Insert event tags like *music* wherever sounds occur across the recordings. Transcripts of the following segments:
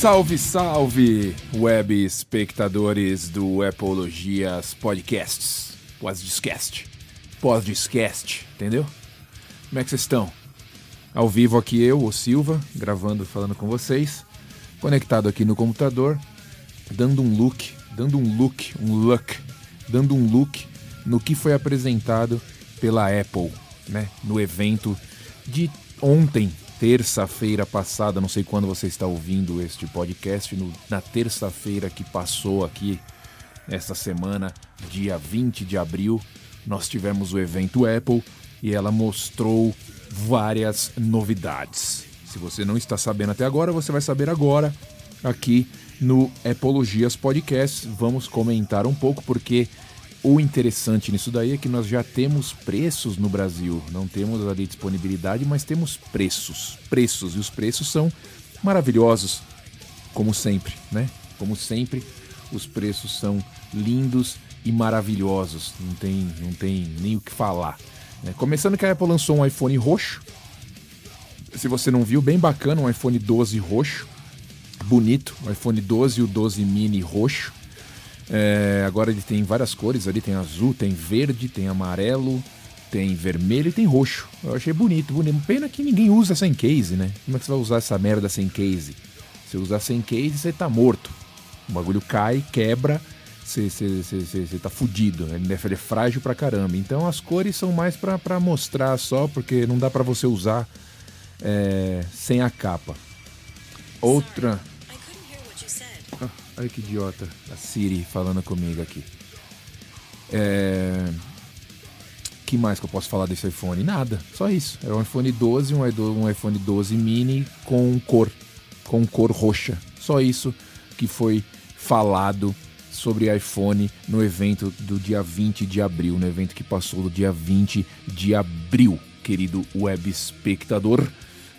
Salve, salve, web espectadores do Apologias Podcasts. Pós-discast. Pós-discast, entendeu? Como é que vocês estão? Ao vivo aqui eu, o Silva, gravando, falando com vocês. Conectado aqui no computador, dando um look, dando um look, um look, dando um look no que foi apresentado pela Apple, né? No evento de ontem, terça-feira passada, não sei quando você está ouvindo este podcast, no, na terça-feira que passou aqui, esta semana, dia 20 de abril, nós tivemos o evento Apple e ela mostrou várias novidades. Se você não está sabendo até agora, você vai saber agora aqui no Apologias Podcast. Vamos comentar um pouco porque o interessante nisso daí é que nós já temos preços no Brasil. Não temos ali disponibilidade, mas temos preços. Preços. E os preços são maravilhosos, como sempre, né? Como sempre, os preços são lindos e maravilhosos. Não tem, não tem nem o que falar. Né? Começando que a Apple lançou um iPhone roxo. Se você não viu, bem bacana, um iPhone 12 roxo. Bonito, o iPhone 12 e o 12 mini roxo. É, agora ele tem várias cores ali, tem azul, tem verde, tem amarelo, tem vermelho e tem roxo. Eu achei bonito, bonito. Pena que ninguém usa sem case, né? Como é que você vai usar essa merda sem case? Se usar sem case, você tá morto. O bagulho cai, quebra, você, você, você, tá fudido. Ele é frágil pra caramba. Então as cores são mais pra, pra mostrar só, porque não dá pra você usar é, sem a capa. Outra. Olha que idiota. A Siri falando comigo aqui. É... que mais que eu posso falar desse iPhone? Nada, só isso. É um iPhone 12, um iPhone 12 mini com cor, com cor roxa. Só isso que foi falado sobre iPhone no evento do dia 20 de abril, no evento que passou do dia 20 de abril, querido web espectador.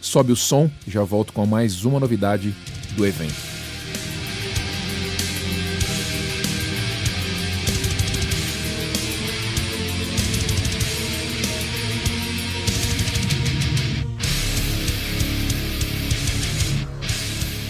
Sobe o som, já volto com mais uma novidade do evento.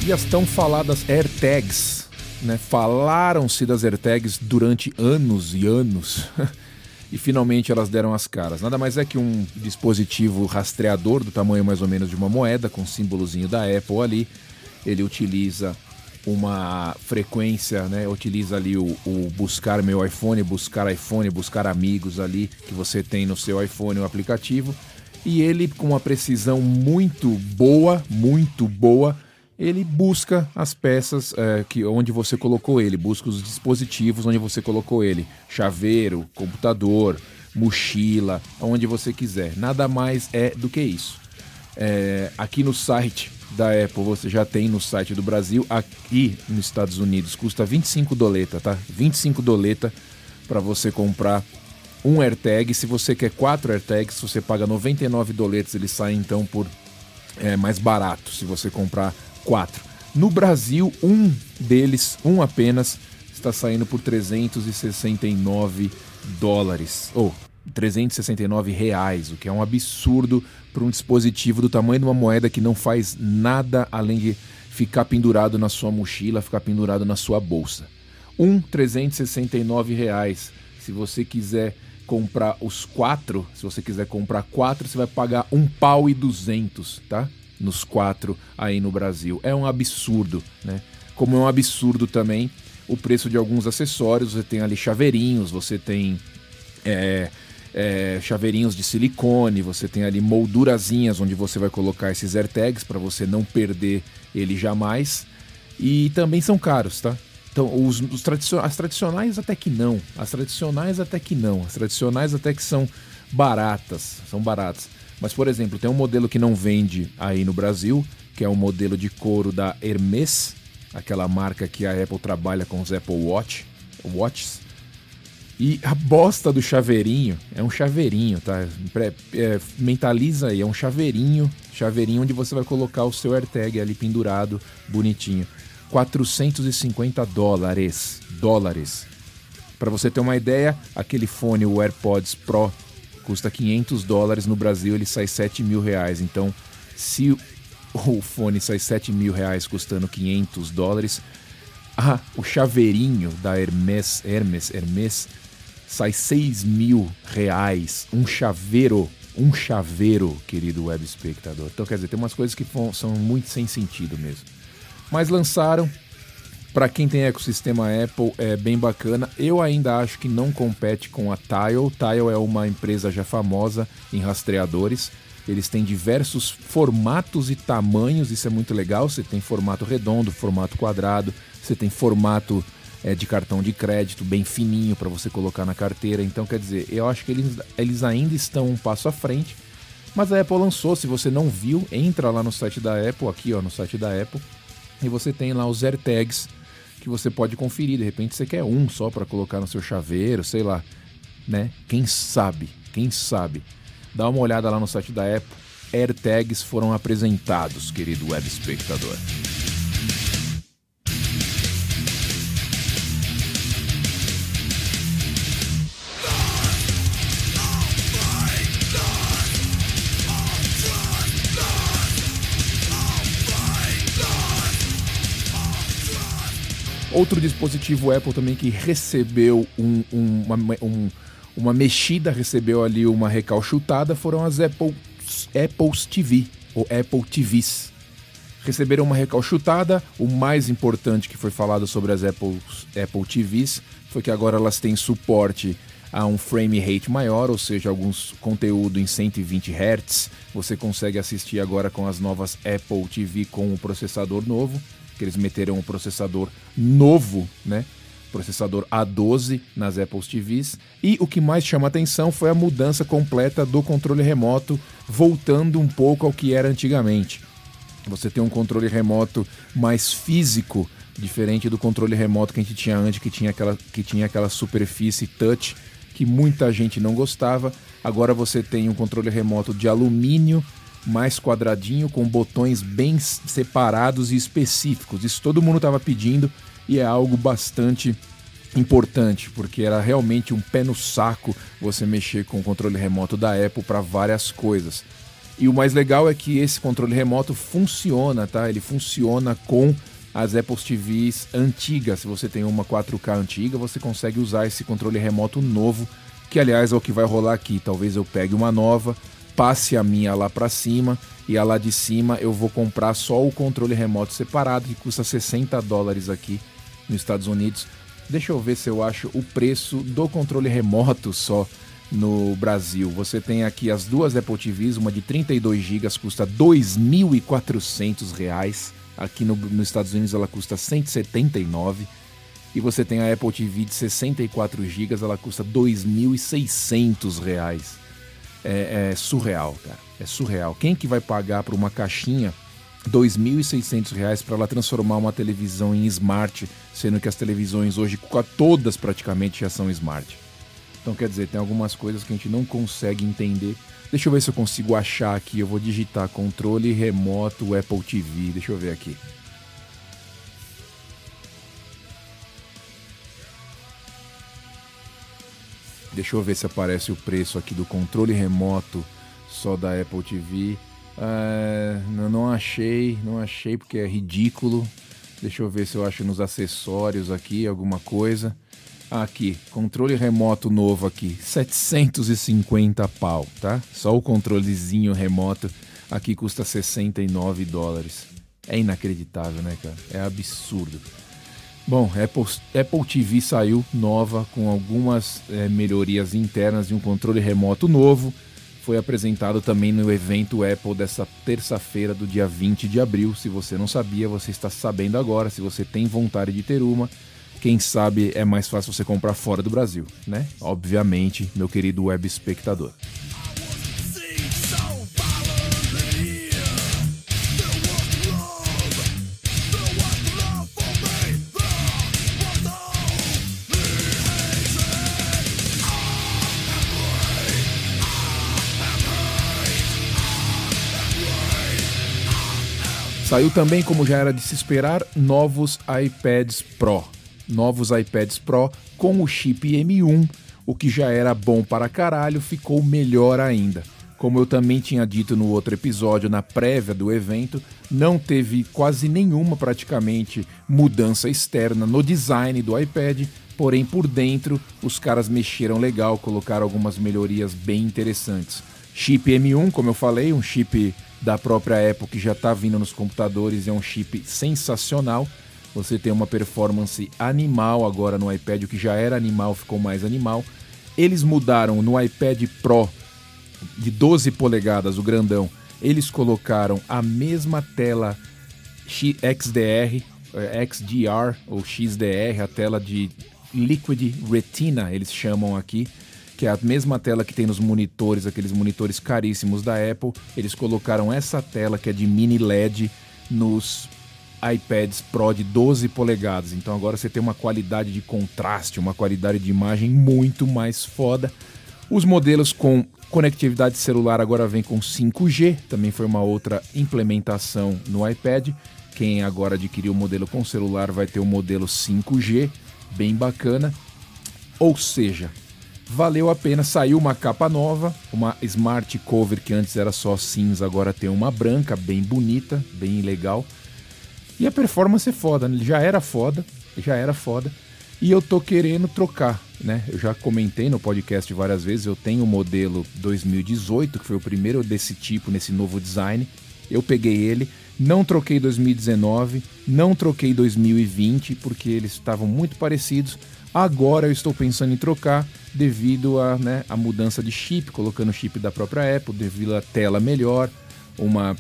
E as tão faladas AirTags, né? Falaram-se das AirTags durante anos e anos. *laughs* e finalmente elas deram as caras. Nada mais é que um dispositivo rastreador do tamanho mais ou menos de uma moeda, com símbolozinho da Apple ali. Ele utiliza uma frequência, né? Utiliza ali o, o, buscar meu iPhone, buscar iPhone, buscar amigos ali que você tem no seu iPhone, o aplicativo. E ele, com uma precisão muito boa, muito boa, ele busca as peças é, que onde você colocou ele, busca os dispositivos onde você colocou ele, chaveiro, computador, mochila, onde você quiser. Nada mais é do que isso. É, aqui no site da Apple você já tem no site do Brasil, aqui nos Estados Unidos custa 25 doleta, tá? 25 doleta para você comprar um AirTag. Se você quer quatro AirTags, você paga 99 doletas, ele sai então por é, mais barato se você comprar quatro. No Brasil, um deles, um apenas, está saindo por 369 dólares. Ou oh, 369 reais, o que é um absurdo para um dispositivo do tamanho de uma moeda que não faz nada além de ficar pendurado na sua mochila, ficar pendurado na sua bolsa. Um 369 reais. Se você quiser comprar os quatro, se você quiser comprar quatro, você vai pagar um pau e duzentos, tá? Nos quatro aí no Brasil. É um absurdo, né? Como é um absurdo também o preço de alguns acessórios. Você tem ali chaveirinhos, você tem é, é, chaveirinhos de silicone, você tem ali moldurazinhas onde você vai colocar esses AirTags para você não perder ele jamais. E também são caros, tá? Então, os, os as tradicionais até que não. As tradicionais até que não. As tradicionais até que são baratas. São baratas. Mas, por exemplo, tem um modelo que não vende aí no Brasil, que é o modelo de couro da Hermes, aquela marca que a Apple trabalha com os Apple Watch, Watches. E a bosta do chaveirinho é um chaveirinho, tá? É, mentaliza aí, é um chaveirinho, chaveirinho onde você vai colocar o seu AirTag ali pendurado, bonitinho. 450 dólares, dólares. Para você ter uma ideia, aquele fone, o AirPods Pro custa 500 dólares, no Brasil ele sai 7 mil reais. Então, se o *laughs* fone sai 7 mil reais custando 500 dólares. Ah, o chaveirinho da Hermes, Hermes, Hermes sai 6 mil reais. Um chaveiro, um chaveiro, querido web espectador. Então, quer dizer, tem umas coisas que são muito sem sentido mesmo. Mas lançaram. Para quem tem ecossistema Apple, é bem bacana. Eu ainda acho que não compete com a Tile. Tile é uma empresa já famosa em rastreadores. Eles têm diversos formatos e tamanhos, isso é muito legal. Você tem formato redondo, formato quadrado, você tem formato é, de cartão de crédito bem fininho para você colocar na carteira. Então, quer dizer, eu acho que eles, eles ainda estão um passo à frente. Mas a Apple lançou, se você não viu, entra lá no site da Apple, aqui ó, no site da Apple, e você tem lá os AirTags que você pode conferir. De repente você quer um só para colocar no seu chaveiro, sei lá, né? Quem sabe? Quem sabe? Dá uma olhada lá no site da Apple. AirTags foram apresentados, querido web espectador. Outro dispositivo Apple também que recebeu um, um, uma, um, uma mexida, recebeu ali uma recalchutada, foram as Apple, Apple's TV, ou Apple TVs. Receberam uma recalchutada, o mais importante que foi falado sobre as Apple, Apple TVs foi que agora elas têm suporte a um frame rate maior, ou seja, alguns conteúdo em 120 Hz. Você consegue assistir agora com as novas Apple TV com o processador novo que eles meteram um processador novo, né? Processador A12 nas Apple TVs. E o que mais chama atenção foi a mudança completa do controle remoto, voltando um pouco ao que era antigamente. Você tem um controle remoto mais físico, diferente do controle remoto que a gente tinha antes, que tinha aquela, que tinha aquela superfície touch que muita gente não gostava. Agora você tem um controle remoto de alumínio mais quadradinho, com botões bem separados e específicos. Isso todo mundo estava pedindo e é algo bastante importante, porque era realmente um pé no saco você mexer com o controle remoto da Apple para várias coisas. E o mais legal é que esse controle remoto funciona, tá? Ele funciona com as Apple TVs antigas. Se você tem uma 4K antiga, você consegue usar esse controle remoto novo, que aliás é o que vai rolar aqui. Talvez eu pegue uma nova, passe a minha lá para cima e a lá de cima eu vou comprar só o controle remoto separado que custa 60 dólares aqui nos Estados Unidos. Deixa eu ver se eu acho o preço do controle remoto só no Brasil. Você tem aqui as duas Apple TVs, uma de 32 GB custa R$ 2.400. Aqui no, nos Estados Unidos ela custa 179 e você tem a Apple TV de 64 GB, ela custa R$ 2.600 é, é surreal, cara. É surreal. Quem que vai pagar por uma caixinha R$ 2.600 para ela transformar uma televisão em smart, sendo que as televisões hoje todas praticamente já são smart. Então quer dizer, tem algumas coisas que a gente não consegue entender. Deixa eu ver se eu consigo achar aqui. Eu vou digitar controle remoto Apple TV. Deixa eu ver aqui. Deixa eu ver se aparece o preço aqui do controle remoto só da Apple TV. É, não, achei, não achei porque é ridículo. Deixa eu ver se eu acho nos acessórios aqui alguma coisa. aqui, controle remoto novo aqui, 750 pau, tá? Só o controlezinho remoto aqui custa 69 dólares. É inacreditável, né, cara? É absurdo. Bom, Apple, Apple TV saiu nova com algumas é, melhorias internas e um controle remoto novo. Foi apresentado também no evento Apple dessa terça-feira, do dia 20 de abril. Se você não sabia, você está sabendo agora. Se você tem vontade de ter uma, quem sabe é mais fácil você comprar fora do Brasil, né? Obviamente, meu querido web espectador. Saiu também, como já era de se esperar, novos iPads Pro. Novos iPads Pro com o chip M1, o que já era bom para caralho, ficou melhor ainda. Como eu também tinha dito no outro episódio, na prévia do evento, não teve quase nenhuma praticamente mudança externa no design do iPad, porém por dentro os caras mexeram legal, colocaram algumas melhorias bem interessantes. Chip M1, como eu falei, um chip da própria Apple que já está vindo nos computadores, é um chip sensacional. Você tem uma performance animal agora no iPad, o que já era animal ficou mais animal. Eles mudaram no iPad Pro de 12 polegadas, o grandão, eles colocaram a mesma tela XDR, eh, XDR ou XDR, a tela de Liquid Retina, eles chamam aqui, que é a mesma tela que tem nos monitores, aqueles monitores caríssimos da Apple. Eles colocaram essa tela que é de mini LED nos iPads Pro de 12 polegadas. Então agora você tem uma qualidade de contraste, uma qualidade de imagem muito mais foda. Os modelos com conectividade celular agora vem com 5G, também foi uma outra implementação no iPad. Quem agora adquiriu o modelo com celular vai ter o modelo 5G, bem bacana. Ou seja, valeu a pena. Saiu uma capa nova, uma Smart Cover que antes era só cinza, agora tem uma branca, bem bonita, bem legal. E a performance é foda, né? já era foda, já era foda. E eu tô querendo trocar, né? Eu já comentei no podcast várias vezes, eu tenho o modelo 2018, que foi o primeiro desse tipo, nesse novo design. Eu peguei ele, não troquei 2019, não troquei 2020, porque eles estavam muito parecidos. Agora eu estou pensando em trocar devido a, né, a mudança de chip, colocando o chip da própria Apple, devido a tela melhor, uma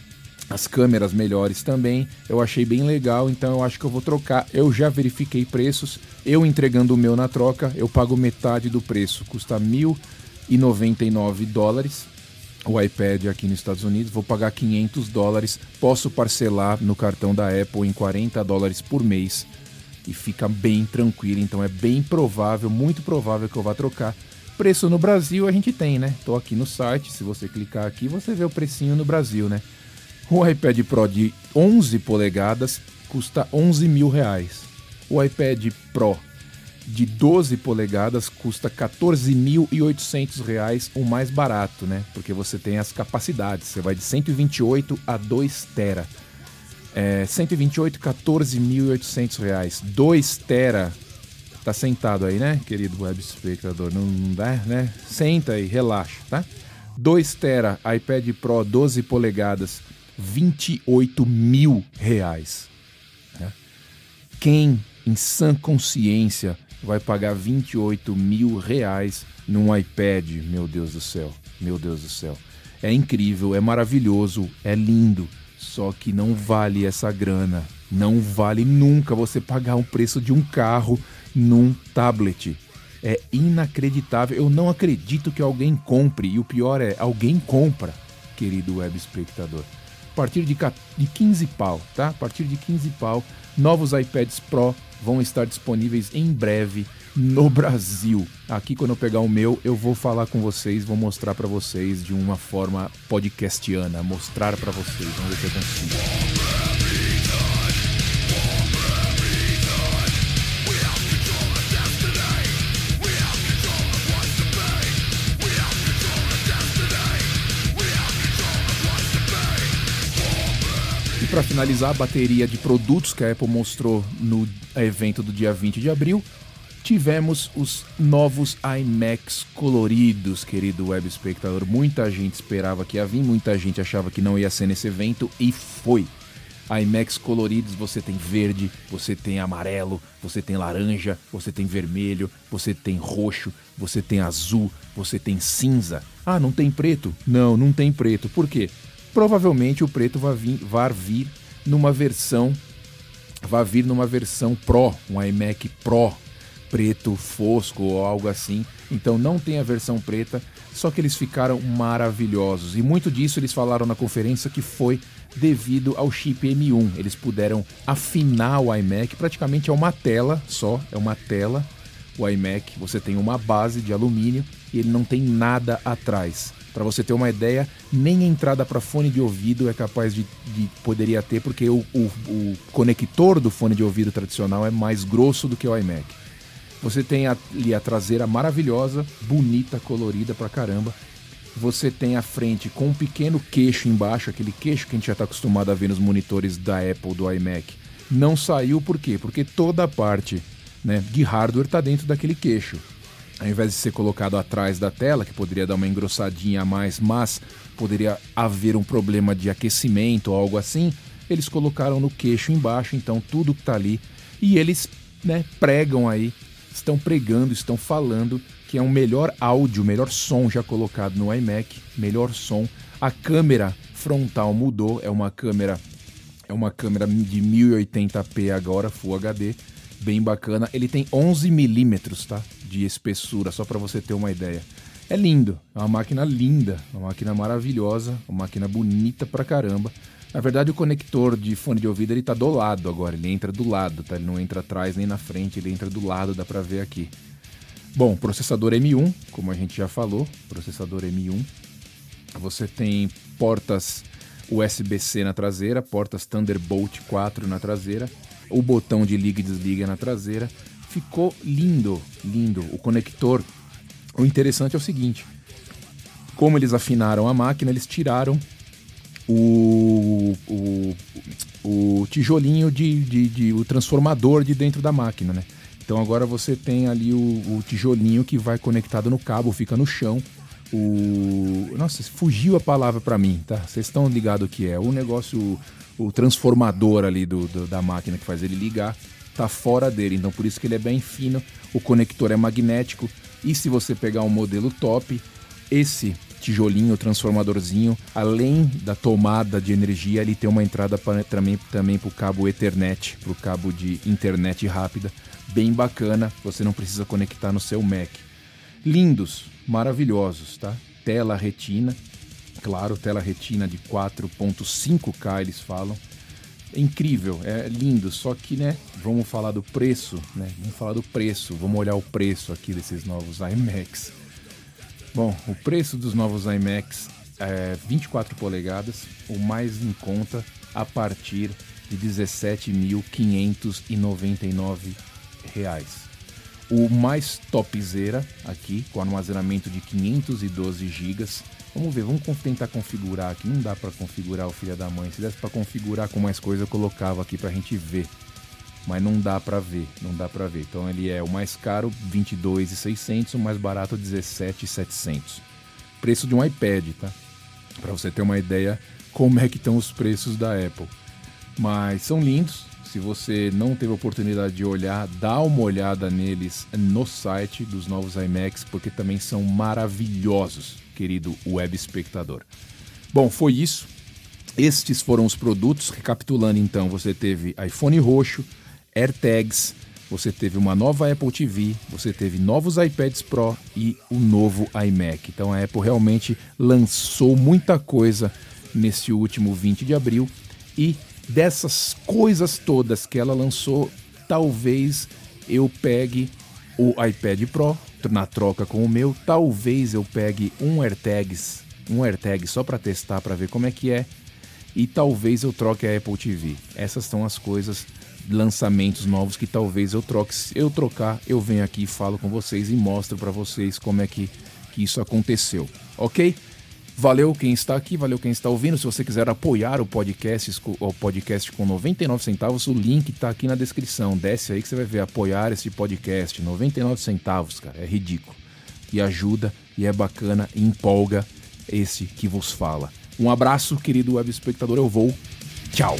as câmeras melhores também. Eu achei bem legal, então eu acho que eu vou trocar. Eu já verifiquei preços. Eu entregando o meu na troca, eu pago metade do preço. Custa 1.099 dólares o iPad aqui nos Estados Unidos. Vou pagar 500 dólares. Posso parcelar no cartão da Apple em 40 dólares por mês. E fica bem tranquilo. Então é bem provável, muito provável que eu vá trocar. Preço no Brasil a gente tem, né? Tô aqui no site. Se você clicar aqui, você vê o precinho no Brasil, né? O iPad Pro de 11 polegadas custa 11 mil reais. O iPad Pro de 12 polegadas custa 14.800 reais, o mais barato, né? Porque você tem as capacidades. Você vai de 128 a 2 tera. É, 128, 14.800 reais. 2 tera. Tá sentado aí, né, querido web espectador? Não, não dá, né? Senta aí, relaxa, tá? 2 tera, iPad Pro 12 polegadas 28 mil reais. Né? Quem, em sã consciência, vai pagar 28 mil reais num iPad? Meu Deus do céu, meu Deus do céu. É incrível, é maravilhoso, é lindo, só que não vale essa grana. Não vale nunca você pagar um preço de um carro num tablet. É inacreditável. Eu não acredito que alguém compre. E o pior é, alguém compra, querido web espectador a partir de, de 15 pau, tá? A partir de 15 pau, novos iPads Pro vão estar disponíveis em breve no Brasil. Aqui quando eu pegar o meu, eu vou falar com vocês, vou mostrar para vocês de uma forma podcastiana, mostrar para vocês, vamos ver se eu consigo. para finalizar a bateria de produtos que a Apple mostrou no evento do dia 20 de abril, tivemos os novos iMacs coloridos, querido web espectador. Muita gente esperava que ia vir, muita gente achava que não ia ser nesse evento e foi. iMacs coloridos, você tem verde, você tem amarelo, você tem laranja, você tem vermelho, você tem roxo, você tem azul, você tem cinza. Ah, não tem preto? Não, não tem preto. Por quê? provavelmente o preto vai vir, vai vir numa versão vai vir numa versão Pro, um iMac Pro preto fosco ou algo assim. Então não tem a versão preta, só que eles ficaram maravilhosos. E muito disso eles falaram na conferência que foi devido ao chip M1. Eles puderam afinar o iMac, praticamente é uma tela só, é uma tela. O iMac, você tem uma base de alumínio e ele não tem nada atrás. Para você ter uma ideia, nem entrada para fone de ouvido é capaz de, de poderia ter, porque o, o, o, conector do fone de ouvido tradicional é mais grosso do que o iMac. Você tem ali a traseira maravilhosa, bonita, colorida pra caramba. você tem a frente com um pequeno queixo embaixo, aquele queixo que a gente já está acostumado a ver nos monitores da Apple, do iMac. Não saiu por quê? Porque toda a parte né, de hardware está dentro daquele queixo. Ao invés de ser colocado atrás da tela, que poderia dar uma engrossadinha a mais, mas poderia haver um problema de aquecimento ou algo assim, eles colocaram no queixo embaixo, então tudo que está ali. E eles né, pregam aí, estão pregando, estão falando que é um melhor áudio, melhor som já colocado no iMac, melhor som. A câmera frontal mudou, é uma câmera é uma câmera de 1080p agora, Full HD, bem bacana. Ele tem 11 milímetros, tá, de espessura, só para você ter uma ideia. É lindo, é uma máquina linda, uma máquina maravilhosa, uma máquina bonita pra caramba. Na verdade, o conector de fone de ouvido ele tá do lado agora, ele entra do lado, tá? Ele não entra atrás nem na frente, ele entra do lado, dá pra ver aqui. Bom, processador M1, como a gente já falou, processador M1. Você tem portas USB-C na traseira, portas Thunderbolt 4 na traseira, o botão de liga e desliga na traseira. Ficou lindo, lindo. O conector. O interessante é o seguinte: como eles afinaram a máquina, eles tiraram o, o, o tijolinho de, de, de, o transformador de dentro da máquina, né? Então agora você tem ali o, o tijolinho que vai conectado no cabo, fica no chão. O nossa, fugiu a palavra para mim, tá? Vocês estão ligados o que é? O negócio, o transformador ali do, do, da máquina que faz ele ligar, tá fora dele. Então por isso que ele é bem fino. O conector é magnético. E se você pegar um modelo top, esse tijolinho, transformadorzinho, além da tomada de energia, ele tem uma entrada pra, também, também para o cabo Ethernet, para o cabo de internet rápida, bem bacana, você não precisa conectar no seu Mac. Lindos, maravilhosos, tá? Tela retina, claro, tela retina de 4.5K eles falam. É incrível, é lindo, só que, né, vamos falar do preço, né? Vamos falar do preço, vamos olhar o preço aqui desses novos iMacs. Bom, o preço dos novos iMacs é 24 polegadas, o mais em conta a partir de R$ 17.599. O mais topzera aqui, com armazenamento de 512 GB. Vamos ver, vamos tentar configurar aqui. Não dá para configurar o filho da mãe. Se desse para configurar com mais coisa, eu colocava aqui para a gente ver mas não dá para ver, não dá para ver. Então ele é o mais caro 22.600, o mais barato 17.700. Preço de um iPad, tá? Para você ter uma ideia como é que estão os preços da Apple. Mas são lindos. Se você não teve oportunidade de olhar, dá uma olhada neles no site dos novos iMacs, porque também são maravilhosos, querido web espectador. Bom, foi isso. Estes foram os produtos. Recapitulando então, você teve iPhone roxo, AirTags, você teve uma nova Apple TV, você teve novos iPads Pro e o novo iMac. Então a Apple realmente lançou muita coisa nesse último 20 de abril e dessas coisas todas que ela lançou, talvez eu pegue o iPad Pro na troca com o meu, talvez eu pegue um AirTags, um AirTag só para testar para ver como é que é e talvez eu troque a Apple TV. Essas são as coisas lançamentos novos que talvez eu troque. Se eu trocar, eu venho aqui, falo com vocês e mostro para vocês como é que, que isso aconteceu, ok? Valeu quem está aqui, valeu quem está ouvindo. Se você quiser apoiar o podcast, o podcast com 99 centavos, o link está aqui na descrição. Desce aí que você vai ver apoiar esse podcast. 99 centavos, cara, é ridículo. E ajuda, e é bacana, e empolga esse que vos fala. Um abraço, querido web espectador. Eu vou. Tchau.